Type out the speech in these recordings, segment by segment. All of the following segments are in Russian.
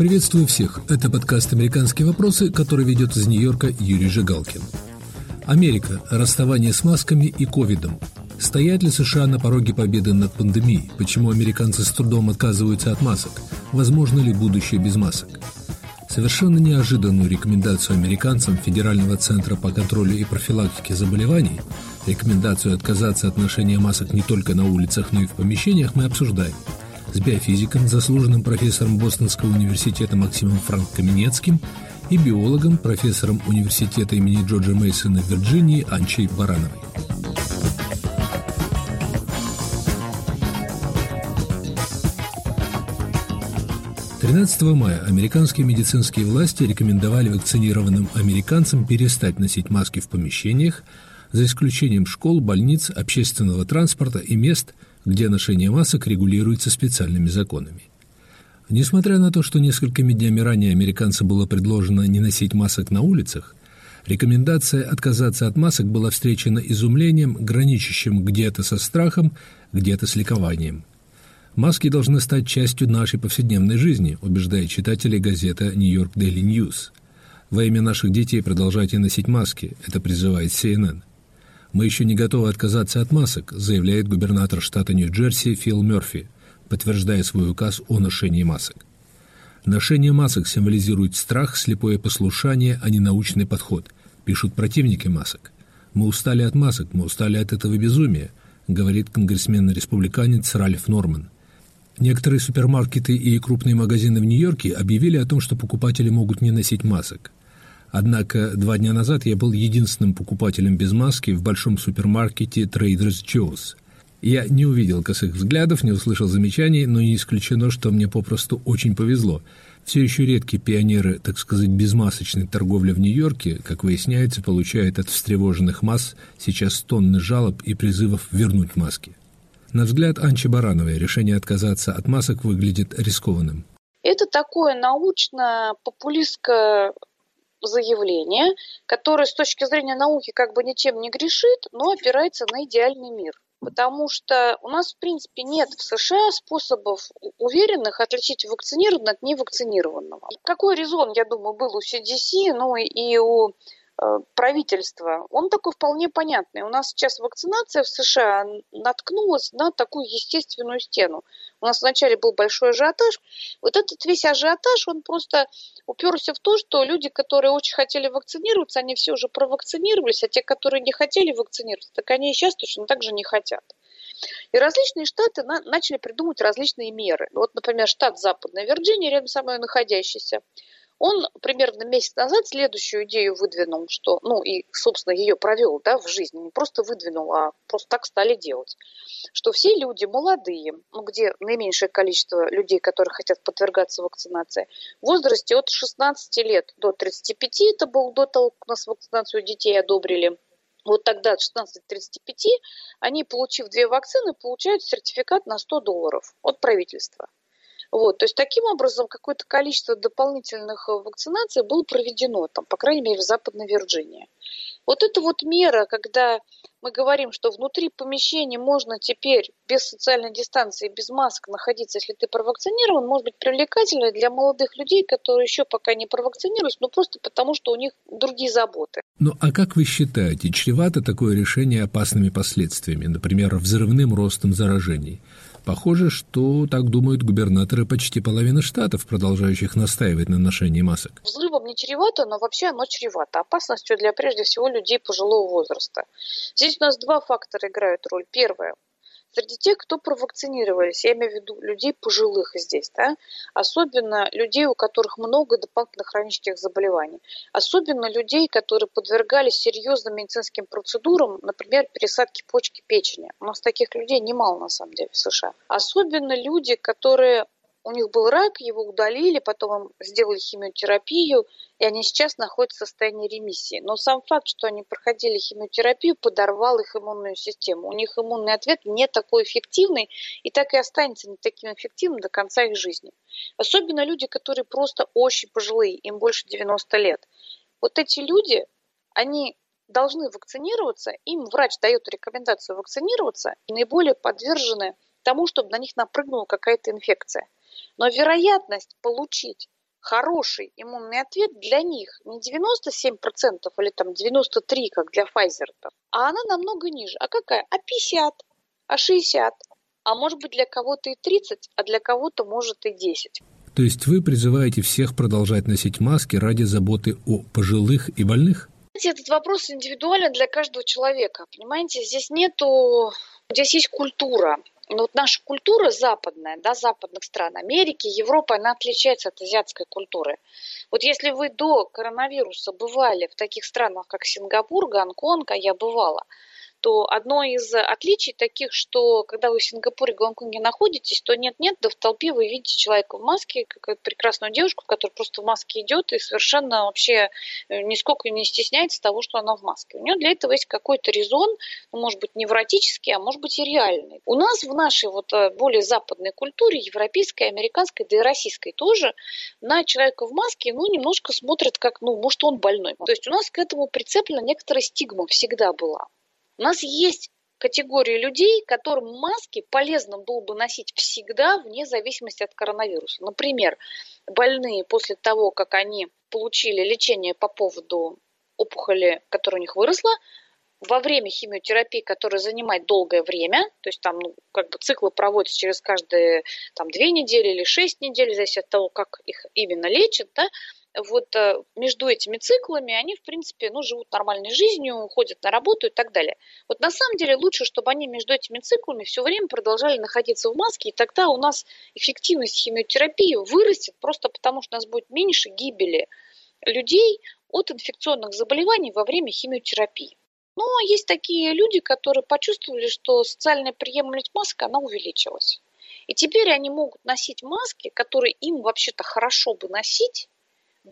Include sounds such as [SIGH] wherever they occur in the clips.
Приветствую всех. Это подкаст «Американские вопросы», который ведет из Нью-Йорка Юрий Жигалкин. Америка. Расставание с масками и ковидом. Стоят ли США на пороге победы над пандемией? Почему американцы с трудом отказываются от масок? Возможно ли будущее без масок? Совершенно неожиданную рекомендацию американцам Федерального центра по контролю и профилактике заболеваний, рекомендацию отказаться от ношения масок не только на улицах, но и в помещениях, мы обсуждаем с биофизиком, заслуженным профессором Бостонского университета Максимом Франк Каменецким и биологом, профессором университета имени Джорджа Мейсона в Вирджинии Анчей Барановой. 13 мая американские медицинские власти рекомендовали вакцинированным американцам перестать носить маски в помещениях, за исключением школ, больниц, общественного транспорта и мест, где ношение масок регулируется специальными законами. Несмотря на то, что несколькими днями ранее американцам было предложено не носить масок на улицах, рекомендация отказаться от масок была встречена изумлением, граничащим где-то со страхом, где-то с ликованием – Маски должны стать частью нашей повседневной жизни, убеждает читателей газета «Нью-Йорк Daily News». Во имя наших детей продолжайте носить маски, это призывает CNN. Мы еще не готовы отказаться от масок, заявляет губернатор штата Нью-Джерси Фил Мерфи, подтверждая свой указ о ношении масок. Ношение масок символизирует страх, слепое послушание, а не научный подход, пишут противники масок. Мы устали от масок, мы устали от этого безумия, говорит конгрессмен-республиканец Ральф Норман – Некоторые супермаркеты и крупные магазины в Нью-Йорке объявили о том, что покупатели могут не носить масок. Однако два дня назад я был единственным покупателем без маски в большом супермаркете Traders Joe's. Я не увидел косых взглядов, не услышал замечаний, но не исключено, что мне попросту очень повезло. Все еще редкие пионеры, так сказать, безмасочной торговли в Нью-Йорке, как выясняется, получают от встревоженных масс сейчас тонны жалоб и призывов вернуть маски. На взгляд Анчи Барановой решение отказаться от масок выглядит рискованным. Это такое научно-популистское заявление, которое с точки зрения науки как бы ничем не грешит, но опирается на идеальный мир. Потому что у нас, в принципе, нет в США способов уверенных отличить вакцинированного от невакцинированного. Какой резон, я думаю, был у CDC, ну и у Э, правительства, он такой вполне понятный. У нас сейчас вакцинация в США наткнулась на такую естественную стену. У нас вначале был большой ажиотаж. Вот этот весь ажиотаж, он просто уперся в то, что люди, которые очень хотели вакцинироваться, они все уже провакцинировались, а те, которые не хотели вакцинироваться, так они и сейчас точно так же не хотят. И различные штаты на, начали придумывать различные меры. Вот, например, штат Западная Вирджиния, рядом со мной находящийся, он примерно месяц назад следующую идею выдвинул, что, ну и, собственно, ее провел да, в жизни, не просто выдвинул, а просто так стали делать, что все люди молодые, ну, где наименьшее количество людей, которые хотят подвергаться вакцинации, в возрасте от 16 лет до 35, это был до того, как у нас вакцинацию детей одобрили, вот тогда от 16 до 35, они, получив две вакцины, получают сертификат на 100 долларов от правительства. Вот, то есть таким образом какое-то количество дополнительных э, вакцинаций было проведено, там, по крайней мере, в Западной Вирджинии. Вот эта вот мера, когда мы говорим, что внутри помещения можно теперь без социальной дистанции, без масок находиться, если ты провакцинирован, может быть привлекательной для молодых людей, которые еще пока не провакцинировались, но просто потому, что у них другие заботы. Ну а как вы считаете, чревато такое решение опасными последствиями, например, взрывным ростом заражений? Похоже, что так думают губернаторы почти половины штатов, продолжающих настаивать на ношении масок. Взрывом не чревато, но вообще оно чревато. Опасностью для прежде всего людей пожилого возраста. Здесь у нас два фактора играют роль. Первое среди тех, кто провакцинировались, я имею в виду людей пожилых здесь, да, особенно людей, у которых много дополнительных хронических заболеваний, особенно людей, которые подвергались серьезным медицинским процедурам, например, пересадки почки печени. У нас таких людей немало на самом деле в США. Особенно люди, которые у них был рак, его удалили, потом им сделали химиотерапию, и они сейчас находятся в состоянии ремиссии. Но сам факт, что они проходили химиотерапию, подорвал их иммунную систему. У них иммунный ответ не такой эффективный, и так и останется не таким эффективным до конца их жизни. Особенно люди, которые просто очень пожилые, им больше 90 лет. Вот эти люди, они должны вакцинироваться, им врач дает рекомендацию вакцинироваться, и наиболее подвержены тому, чтобы на них напрыгнула какая-то инфекция. Но вероятность получить хороший иммунный ответ для них не 97% или там 93%, как для Pfizer, а она намного ниже. А какая? А 50, а 60, а может быть для кого-то и 30, а для кого-то может и 10. То есть вы призываете всех продолжать носить маски ради заботы о пожилых и больных? Этот вопрос индивидуален для каждого человека. Понимаете, здесь нету... Здесь есть культура. Но вот наша культура западная, да, западных стран, Америки, Европы, она отличается от азиатской культуры. Вот если вы до коронавируса бывали в таких странах, как Сингапур, Гонконг, а я бывала, то одно из отличий таких, что когда вы в Сингапуре, Гонконге находитесь, то нет-нет, да в толпе вы видите человека в маске, какую-то прекрасную девушку, которая просто в маске идет и совершенно вообще э, нисколько не стесняется того, что она в маске. У нее для этого есть какой-то резон, ну, может быть, невротический, а может быть и реальный. У нас в нашей вот э, более западной культуре, европейской, американской, да и российской тоже, на человека в маске, ну, немножко смотрят как, ну, может, он больной. То есть у нас к этому прицеплена некоторая стигма всегда была. У нас есть категории людей, которым маски полезно было бы носить всегда, вне зависимости от коронавируса. Например, больные после того, как они получили лечение по поводу опухоли, которая у них выросла, во время химиотерапии, которая занимает долгое время, то есть там ну, как бы циклы проводятся через каждые там, две недели или шесть недель, зависит от того, как их именно лечат, да, вот э, между этими циклами они, в принципе, ну, живут нормальной жизнью, ходят на работу и так далее. Вот на самом деле лучше, чтобы они между этими циклами все время продолжали находиться в маске, и тогда у нас эффективность химиотерапии вырастет просто потому, что у нас будет меньше гибели людей от инфекционных заболеваний во время химиотерапии. Но есть такие люди, которые почувствовали, что социальная приемлемость маска, она увеличилась. И теперь они могут носить маски, которые им вообще-то хорошо бы носить,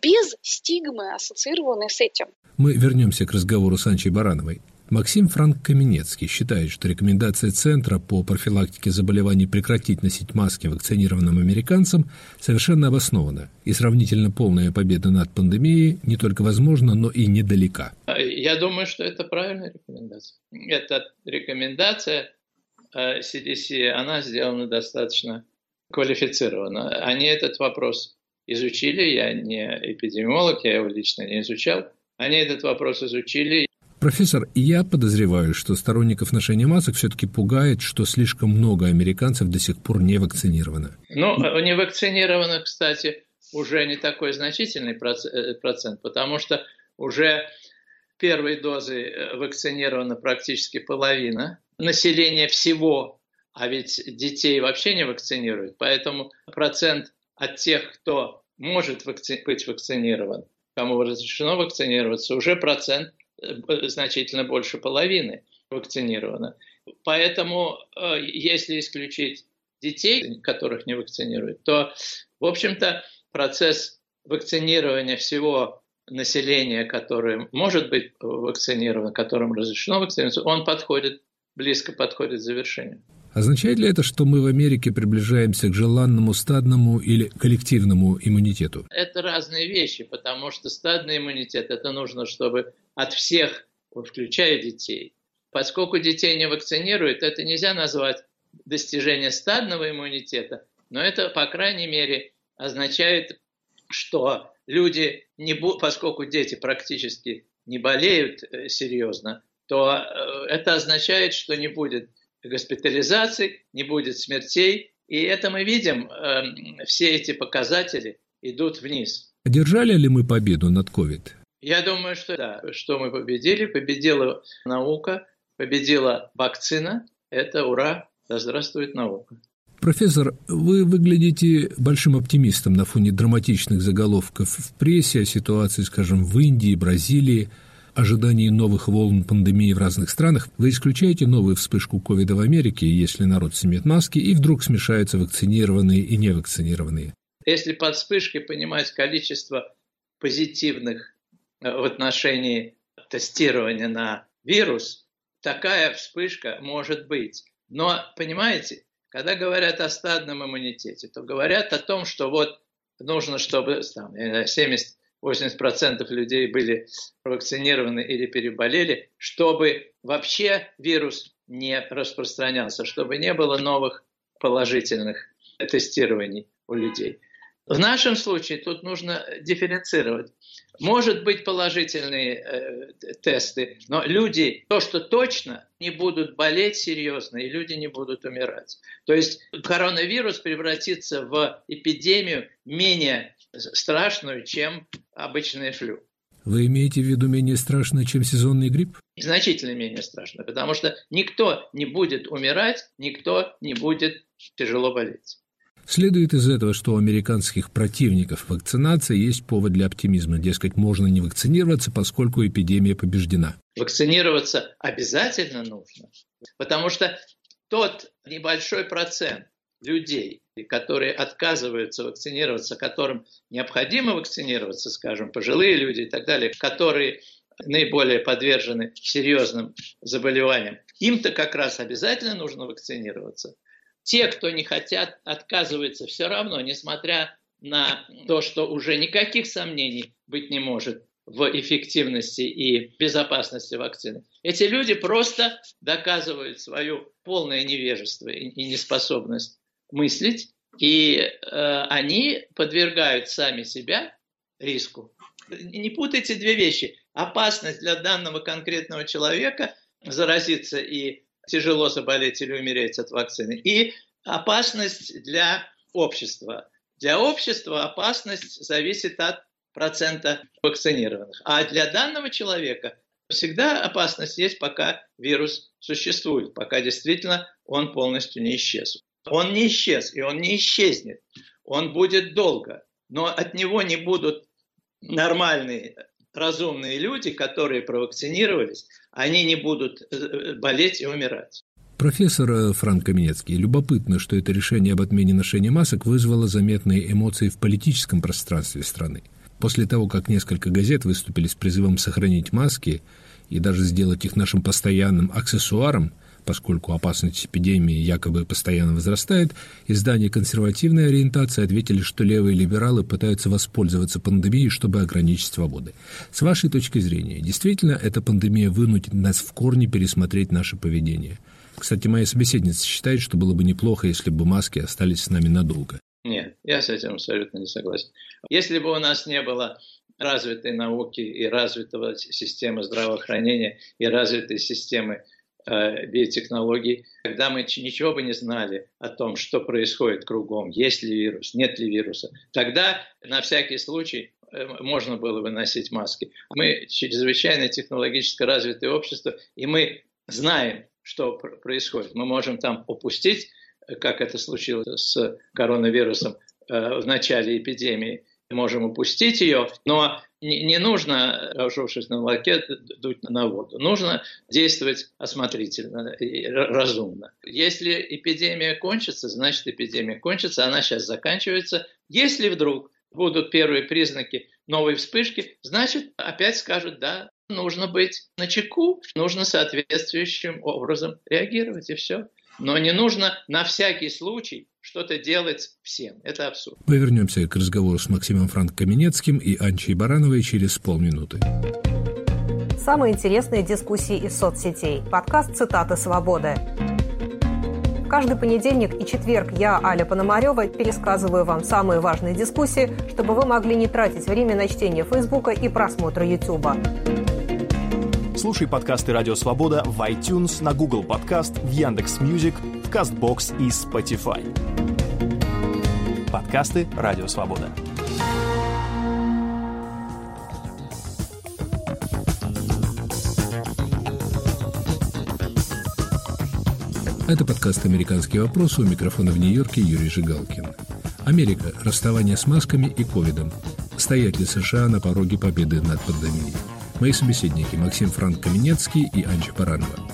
без стигмы, ассоциированной с этим. Мы вернемся к разговору с Анчей Барановой. Максим Франк Каменецкий считает, что рекомендация Центра по профилактике заболеваний прекратить носить маски вакцинированным американцам совершенно обоснована, и сравнительно полная победа над пандемией не только возможна, но и недалека. Я думаю, что это правильная рекомендация. Эта рекомендация CDC, э, она сделана достаточно квалифицированно. Они этот вопрос изучили, я не эпидемиолог, я его лично не изучал, они этот вопрос изучили. Профессор, я подозреваю, что сторонников ношения масок все-таки пугает, что слишком много американцев до сих пор не вакцинировано. Ну, не вакцинированных, кстати, уже не такой значительный э, процент, потому что уже первой дозой э, вакцинирована практически половина населения всего, а ведь детей вообще не вакцинируют, поэтому процент от тех, кто может вакци- быть вакцинирован, кому разрешено вакцинироваться, уже процент э, значительно больше половины вакцинировано. Поэтому, э, если исключить детей, которых не вакцинируют, то, в общем-то, процесс вакцинирования всего населения, которое может быть вакцинировано, которым разрешено вакцинироваться, он подходит, близко подходит к завершению. Означает ли это, что мы в Америке приближаемся к желанному стадному или коллективному иммунитету? Это разные вещи, потому что стадный иммунитет – это нужно, чтобы от всех, включая детей. Поскольку детей не вакцинируют, это нельзя назвать достижение стадного иммунитета, но это, по крайней мере, означает, что люди, не бу- поскольку дети практически не болеют э, серьезно, то э, это означает, что не будет госпитализаций, не будет смертей. И это мы видим, э, все эти показатели идут вниз. Одержали ли мы победу над COVID? Я думаю, что да, что мы победили. Победила наука, победила вакцина. Это ура, да здравствует наука. Профессор, вы выглядите большим оптимистом на фоне драматичных заголовков в прессе о ситуации, скажем, в Индии, Бразилии – ожидании новых волн пандемии в разных странах, вы исключаете новую вспышку ковида в Америке, если народ снимет маски, и вдруг смешаются вакцинированные и невакцинированные? Если под вспышкой понимать количество позитивных э, в отношении тестирования на вирус, такая вспышка может быть. Но, понимаете, когда говорят о стадном иммунитете, то говорят о том, что вот нужно, чтобы там, 70 80% людей были вакцинированы или переболели, чтобы вообще вирус не распространялся, чтобы не было новых положительных тестирований у людей. В нашем случае тут нужно дифференцировать. Может быть положительные э, тесты, но люди, то, что точно, не будут болеть серьезно, и люди не будут умирать. То есть коронавирус превратится в эпидемию менее страшную, чем обычный флю. Вы имеете в виду менее страшно, чем сезонный грипп? Значительно менее страшно, потому что никто не будет умирать, никто не будет тяжело болеть. Следует из этого, что у американских противников вакцинации есть повод для оптимизма. Дескать, можно не вакцинироваться, поскольку эпидемия побеждена. Вакцинироваться обязательно нужно, потому что тот небольшой процент людей, которые отказываются вакцинироваться, которым необходимо вакцинироваться, скажем, пожилые люди и так далее, которые наиболее подвержены серьезным заболеваниям, им-то как раз обязательно нужно вакцинироваться – те, кто не хотят, отказываются все равно, несмотря на то, что уже никаких сомнений быть не может в эффективности и безопасности вакцины. Эти люди просто доказывают свое полное невежество и неспособность мыслить, и э, они подвергают сами себя риску. Не путайте две вещи. Опасность для данного конкретного человека заразиться и тяжело заболеть или умереть от вакцины, и опасность для общества. Для общества опасность зависит от процента вакцинированных. А для данного человека всегда опасность есть, пока вирус существует, пока действительно он полностью не исчез. Он не исчез, и он не исчезнет. Он будет долго, но от него не будут нормальные, разумные люди, которые провакцинировались, они не будут э, болеть и умирать. Профессор э, Франк Каменецкий, любопытно, что это решение об отмене ношения масок вызвало заметные эмоции в политическом пространстве страны. После того, как несколько газет выступили с призывом сохранить маски и даже сделать их нашим постоянным аксессуаром, поскольку опасность эпидемии якобы постоянно возрастает, издания консервативной ориентации ответили, что левые либералы пытаются воспользоваться пандемией, чтобы ограничить свободы. С вашей точки зрения, действительно эта пандемия вынудит нас в корне пересмотреть наше поведение – кстати, моя собеседница считает, что было бы неплохо, если бы маски остались с нами надолго. Нет, я с этим абсолютно не согласен. Если бы у нас не было развитой науки и развитого системы здравоохранения и развитой системы биотехнологий, когда мы ничего бы не знали о том, что происходит кругом, есть ли вирус, нет ли вируса, тогда на всякий случай э, можно было бы носить маски. Мы чрезвычайно технологически развитое общество, и мы знаем, что происходит. Мы можем там упустить, как это случилось с коронавирусом э, в начале эпидемии, можем упустить ее, но не, нужно, разжевшись на молоке, дуть на воду. Нужно действовать осмотрительно и разумно. Если эпидемия кончится, значит эпидемия кончится, она сейчас заканчивается. Если вдруг будут первые признаки новой вспышки, значит опять скажут, да, нужно быть на чеку, нужно соответствующим образом реагировать, и все. Но не нужно на всякий случай что-то делать всем. Это абсурд. Мы вернемся к разговору с Максимом Франк-Каменецким и Анчей Барановой через полминуты. Самые интересные дискуссии из соцсетей. Подкаст «Цитаты свободы». Каждый понедельник и четверг я, Аля Пономарева, пересказываю вам самые важные дискуссии, чтобы вы могли не тратить время на чтение Фейсбука и просмотра Ютуба. Слушай подкасты «Радио Свобода» в iTunes, на Google Podcasts, в Яндекс Music, Castbox и Spotify. Подкасты «Радио Свобода». Это подкаст «Американские вопросы» у микрофона в Нью-Йорке Юрий Жигалкин. Америка. Расставание с масками и ковидом. Стоят ли США на пороге победы над пандемией? Мои собеседники Максим Франк Каменецкий и Анча Баранова.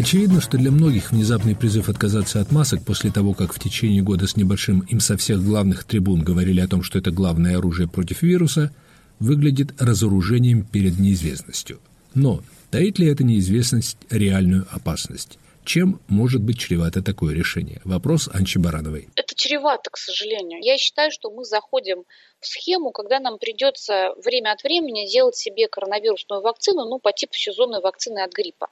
Очевидно, что для многих внезапный призыв отказаться от масок после того, как в течение года с небольшим им со всех главных трибун говорили о том, что это главное оружие против вируса, выглядит разоружением перед неизвестностью. Но таит ли эта неизвестность реальную опасность? Чем может быть чревато такое решение? Вопрос Анчи Барановой. Это чревато, к сожалению. Я считаю, что мы заходим в схему, когда нам придется время от времени делать себе коронавирусную вакцину, ну, по типу сезонной вакцины от гриппа.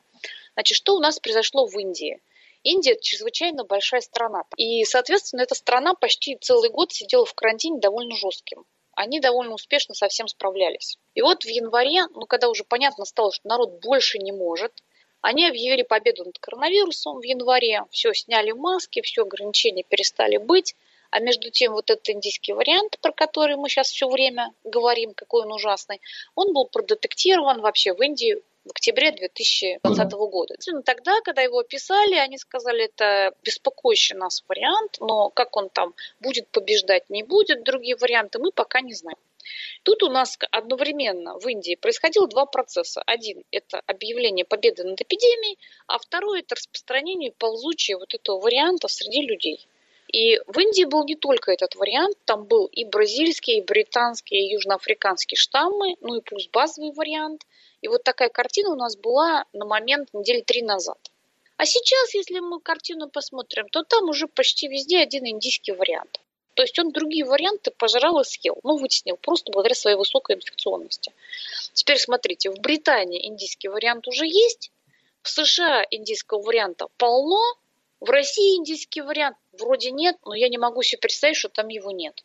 Значит, что у нас произошло в Индии? Индия чрезвычайно большая страна. И, соответственно, эта страна почти целый год сидела в карантине довольно жестким. Они довольно успешно со всем справлялись. И вот в январе, ну, когда уже понятно стало, что народ больше не может, они объявили победу над коронавирусом в январе, все, сняли маски, все, ограничения перестали быть. А между тем вот этот индийский вариант, про который мы сейчас все время говорим, какой он ужасный, он был продетектирован вообще в Индии в октябре 2020 года. Тогда, когда его описали, они сказали, это беспокоящий нас вариант, но как он там будет побеждать, не будет, другие варианты мы пока не знаем. Тут у нас одновременно в Индии происходило два процесса. Один – это объявление победы над эпидемией, а второй – это распространение ползучего вот этого варианта среди людей. И в Индии был не только этот вариант, там был и бразильский, и британский, и южноафриканский штаммы, ну и плюс базовый вариант. И вот такая картина у нас была на момент недели три назад. А сейчас, если мы картину посмотрим, то там уже почти везде один индийский вариант. То есть он другие варианты пожрал и съел, ну, вытеснил, просто благодаря своей высокой инфекционности. Теперь смотрите, в Британии индийский вариант уже есть, в США индийского варианта полно, в России индийский вариант вроде нет, но я не могу себе представить, что там его нет.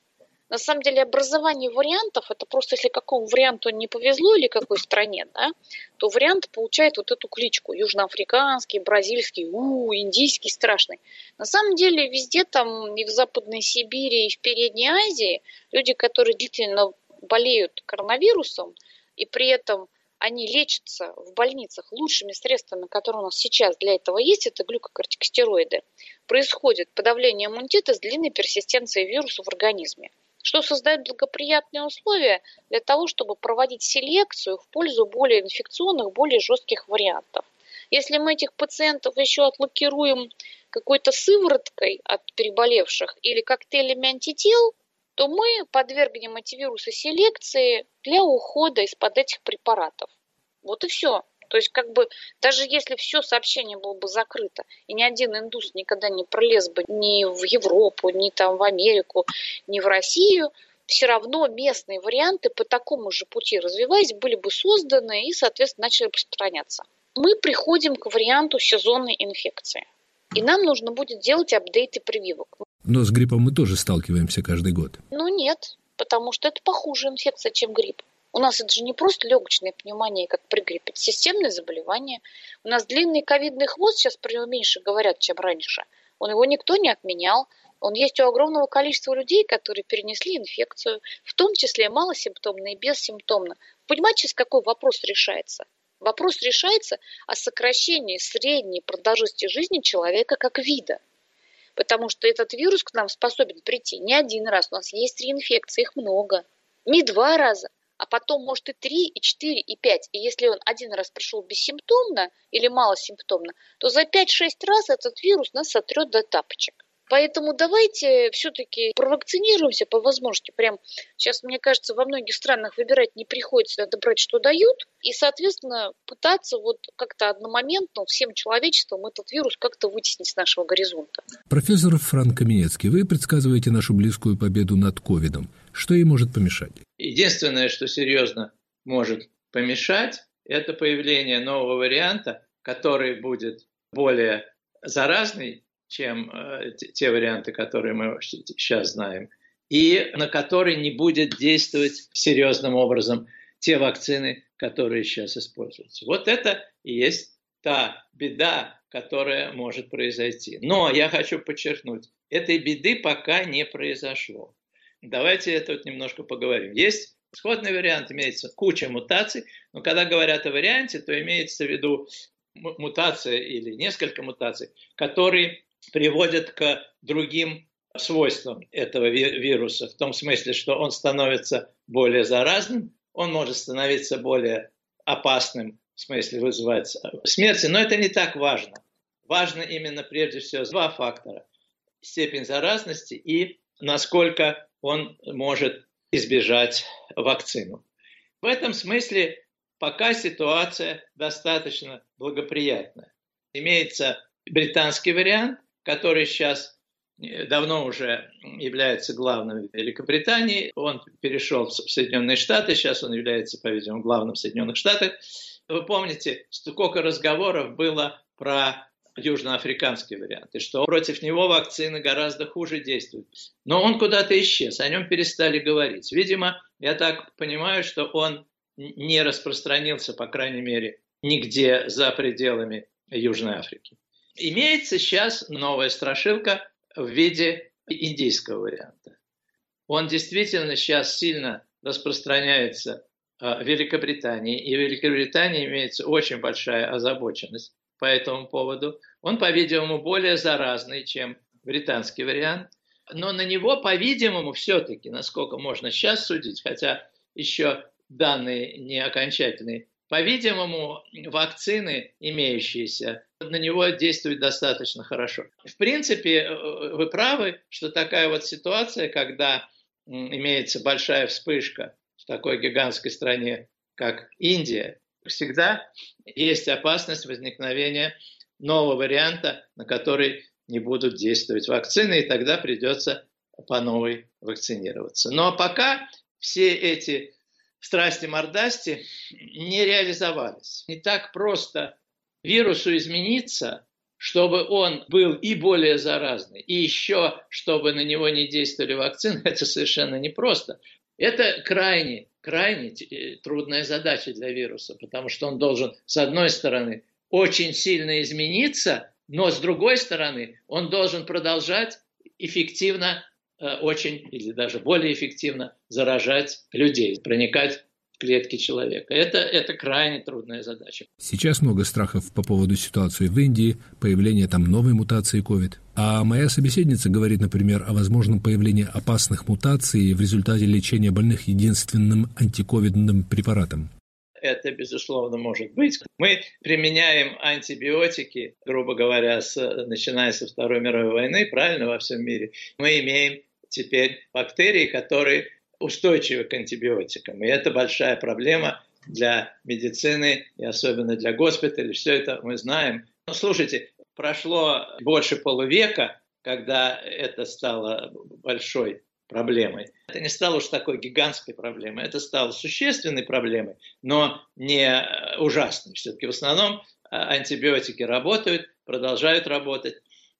На самом деле образование вариантов, это просто если какому варианту не повезло или какой стране, да, то вариант получает вот эту кличку. Южноафриканский, бразильский, у, индийский страшный. На самом деле везде там, и в Западной Сибири, и в Передней Азии, люди, которые длительно болеют коронавирусом, и при этом они лечатся в больницах лучшими средствами, которые у нас сейчас для этого есть, это глюкокортикостероиды, происходит подавление иммунитета с длинной персистенцией вируса в организме что создает благоприятные условия для того, чтобы проводить селекцию в пользу более инфекционных, более жестких вариантов. Если мы этих пациентов еще отлакируем какой-то сывороткой от переболевших или коктейлями антител, то мы подвергнем эти вирусы селекции для ухода из-под этих препаратов. Вот и все. То есть, как бы, даже если все сообщение было бы закрыто, и ни один индус никогда не пролез бы ни в Европу, ни там в Америку, ни в Россию, все равно местные варианты по такому же пути развиваясь были бы созданы и, соответственно, начали распространяться. Мы приходим к варианту сезонной инфекции. И нам нужно будет делать апдейты прививок. Но с гриппом мы тоже сталкиваемся каждый год. Ну нет, потому что это похуже инфекция, чем грипп. У нас это же не просто легочная пневмония, как при гриппе, это системное заболевание. У нас длинный ковидный хвост, сейчас про него меньше говорят, чем раньше. Он его никто не отменял. Он есть у огромного количества людей, которые перенесли инфекцию, в том числе малосимптомно и бессимптомно. Понимаете, с какой вопрос решается? Вопрос решается о сокращении средней продолжительности жизни человека как вида. Потому что этот вирус к нам способен прийти не один раз. У нас есть реинфекции, их много. Не два раза, а потом может и 3, и 4, и 5. И если он один раз пришел бессимптомно или малосимптомно, то за 5-6 раз этот вирус нас сотрет до тапочек. Поэтому давайте все-таки провакцинируемся по возможности. Прям сейчас, мне кажется, во многих странах выбирать не приходится, надо брать, что дают, и, соответственно, пытаться вот как-то одномоментно всем человечеством этот вирус как-то вытеснить с нашего горизонта. Профессор Франк Каменецкий, вы предсказываете нашу близкую победу над ковидом. Что ей может помешать? Единственное, что серьезно может помешать, это появление нового варианта, который будет более заразный, чем э, те варианты, которые мы сейчас знаем, и на который не будет действовать серьезным образом те вакцины, которые сейчас используются. Вот это и есть та беда, которая может произойти. Но я хочу подчеркнуть, этой беды пока не произошло. Давайте это вот немножко поговорим. Есть исходный вариант, имеется куча мутаций, но когда говорят о варианте, то имеется в виду мутация или несколько мутаций, которые приводят к другим свойствам этого вируса, в том смысле, что он становится более заразным, он может становиться более опасным, в смысле вызывать смерти, но это не так важно. Важно именно прежде всего два фактора. Степень заразности и насколько он может избежать вакцину. В этом смысле пока ситуация достаточно благоприятная. Имеется британский вариант, который сейчас давно уже является главным в Великобритании. Он перешел в Соединенные Штаты, сейчас он является, по-видимому, главным в Соединенных Штатах. Вы помните, сколько разговоров было про южноафриканский вариант, и что против него вакцины гораздо хуже действуют. Но он куда-то исчез, о нем перестали говорить. Видимо, я так понимаю, что он не распространился, по крайней мере, нигде за пределами Южной Африки. Имеется сейчас новая страшилка в виде индийского варианта. Он действительно сейчас сильно распространяется а, в Великобритании, и в Великобритании имеется очень большая озабоченность по этому поводу. Он, по-видимому, более заразный, чем британский вариант. Но на него, по-видимому, все-таки, насколько можно сейчас судить, хотя еще данные не окончательные, по-видимому, вакцины, имеющиеся, на него действуют достаточно хорошо. В принципе, э, вы правы, что такая вот ситуация, когда имеется большая вспышка в такой гигантской стране, как Индия, всегда есть опасность возникновения нового варианта, на который не будут действовать вакцины, и тогда придется по новой вакцинироваться. Но пока все эти страсти-мордасти не реализовались. Не так просто вирусу измениться, чтобы он был и более заразный, и еще, чтобы на него не действовали вакцины, [LAUGHS] это совершенно непросто. Это крайне, крайне э, трудная задача для вируса, потому что он должен, с одной стороны, очень сильно измениться, но с другой стороны, он должен продолжать эффективно, э, очень или даже более эффективно заражать людей, проникать клетки человека. Это, это крайне трудная задача. Сейчас много страхов по поводу ситуации в Индии, появления там новой мутации COVID. А моя собеседница говорит, например, о возможном появлении опасных мутаций в результате лечения больных единственным антиковидным препаратом. Это, безусловно, может быть. Мы применяем антибиотики, грубо говоря, с, начиная со Второй мировой войны, правильно, во всем мире. Мы имеем теперь бактерии, которые устойчивы к антибиотикам. И это большая проблема для медицины и особенно для госпиталей. Все это мы знаем. Но слушайте, прошло больше полувека, когда это стало большой проблемой. Это не стало уж такой гигантской проблемой, это стало существенной проблемой, но не ужасной. Все-таки в основном а, антибиотики работают, продолжают работать.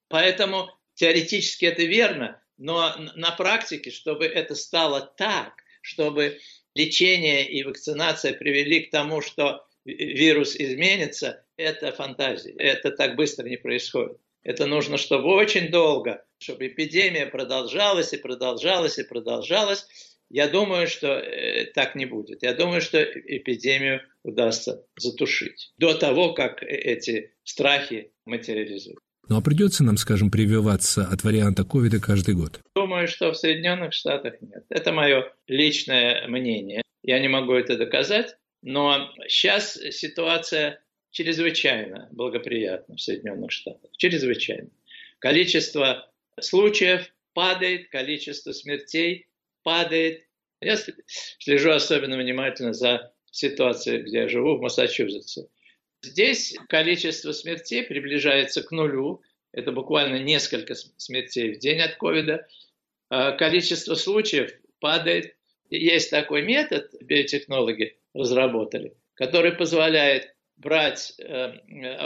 Поэтому теоретически это верно, но на практике, чтобы это стало так, чтобы лечение и вакцинация привели к тому, что вирус изменится, это фантазия. Это так быстро не происходит. Это нужно, чтобы очень долго, чтобы эпидемия продолжалась и продолжалась и продолжалась. Я думаю, что э, так не будет. Я думаю, что эпидемию удастся затушить до того, как э, эти страхи материализуют. Ну а придется нам, скажем, прививаться от варианта ковида каждый год? Думаю, что в Соединенных Штатах нет. Это мое личное мнение. Я не могу это доказать, но сейчас ситуация чрезвычайно благоприятна в Соединенных Штатах. Чрезвычайно. Количество случаев падает, количество смертей падает. Я слежу особенно внимательно за ситуацией, где я живу, в Массачусетсе. Здесь количество смертей приближается к нулю. Это буквально несколько смертей в день от ковида. А количество случаев падает. Есть такой метод, биотехнологи разработали, который позволяет брать э,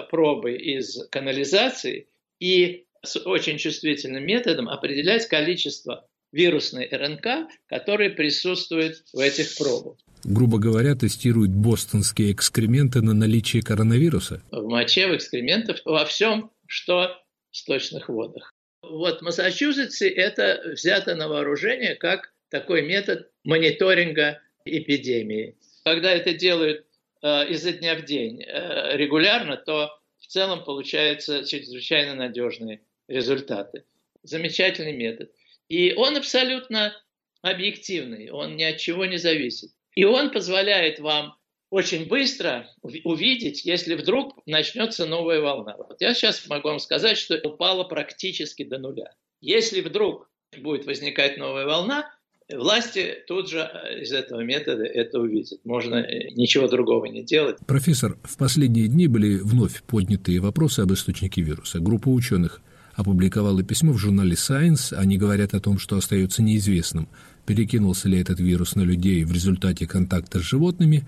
пробы из канализации и с очень чувствительным методом определять количество вирусной РНК, которые присутствуют в этих пробах грубо говоря, тестируют бостонские экскременты на наличие коронавируса? В моче, в экскрементах, во всем, что в сточных водах. Вот в Массачусетсе это взято на вооружение как такой метод мониторинга эпидемии. Когда это делают э, изо дня в день э, регулярно, то в целом получаются чрезвычайно надежные результаты. Замечательный метод. И он абсолютно объективный, он ни от чего не зависит. И он позволяет вам очень быстро увидеть, если вдруг начнется новая волна. Вот я сейчас могу вам сказать, что упала практически до нуля. Если вдруг будет возникать новая волна, власти тут же э, из этого метода это увидят. Можно э, ничего другого не делать. Профессор, в последние дни были вновь подняты вопросы об источнике вируса. Группа ученых опубликовала письмо в журнале Science. Они говорят о том, что остается неизвестным, перекинулся ли этот вирус на людей в результате контакта с животными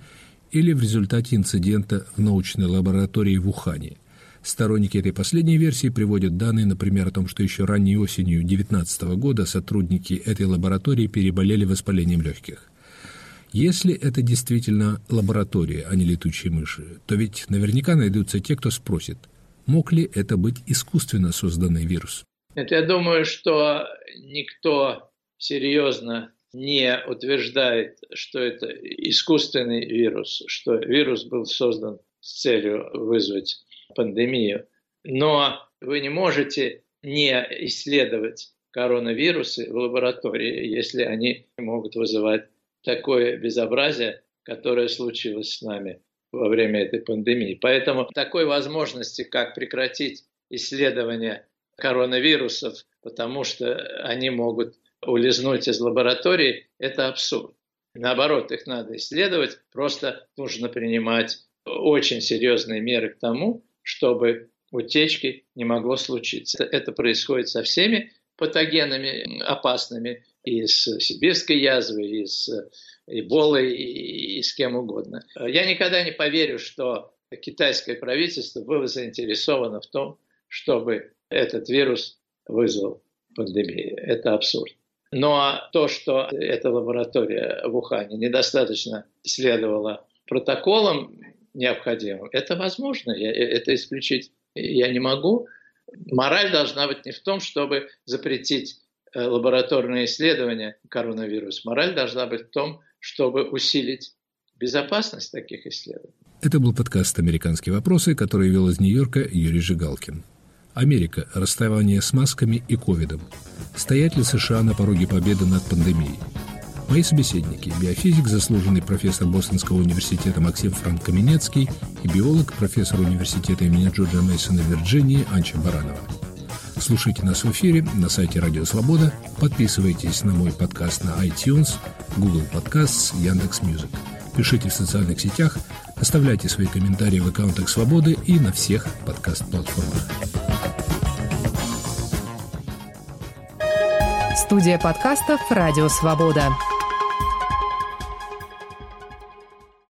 или в результате инцидента в научной лаборатории в Ухане. Сторонники этой последней версии приводят данные, например, о том, что еще ранней осенью 2019 года сотрудники этой лаборатории переболели воспалением легких. Если это действительно лаборатория, а не летучие мыши, то ведь наверняка найдутся те, кто спросит, мог ли это быть искусственно созданный вирус. Это я думаю, что никто серьезно не утверждает, что это искусственный вирус, что вирус был создан с целью вызвать пандемию. Но вы не можете не исследовать коронавирусы в лаборатории, если они могут вызывать такое безобразие, которое случилось с нами во время этой пандемии. Поэтому такой возможности, как прекратить исследование коронавирусов, потому что они могут улизнуть из лаборатории, это абсурд. Наоборот, их надо исследовать, просто нужно принимать очень серьезные меры к тому, чтобы утечки не могло случиться. Это происходит со всеми патогенами опасными, и с сибирской язвой, и с Эболой, и, и с кем угодно. Я никогда не поверю, что китайское правительство было заинтересовано в том, чтобы этот вирус вызвал пандемию. Это абсурд. Но то, что эта лаборатория в Ухане недостаточно следовала протоколам необходимым, это возможно. Я, это исключить я не могу. Мораль должна быть не в том, чтобы запретить э, лабораторные исследования коронавируса. Мораль должна быть в том, чтобы усилить безопасность таких исследований. Это был подкаст «Американские вопросы», который вел из Нью-Йорка Юрий Жигалкин. Америка. Расставание с масками и ковидом. Стоят ли США на пороге победы над пандемией? Мои собеседники – биофизик, заслуженный профессор Бостонского университета Максим Франк Каменецкий и биолог, профессор университета имени Джорджа Мейсона Вирджинии Анча Баранова. Слушайте нас в эфире на сайте Радио Свобода, подписывайтесь на мой подкаст на iTunes, Google Podcasts, Яндекс.Music. Пишите в социальных сетях, оставляйте свои комментарии в аккаунтах Свободы и на всех подкаст-платформах. Студия подкастов «Радио Свобода».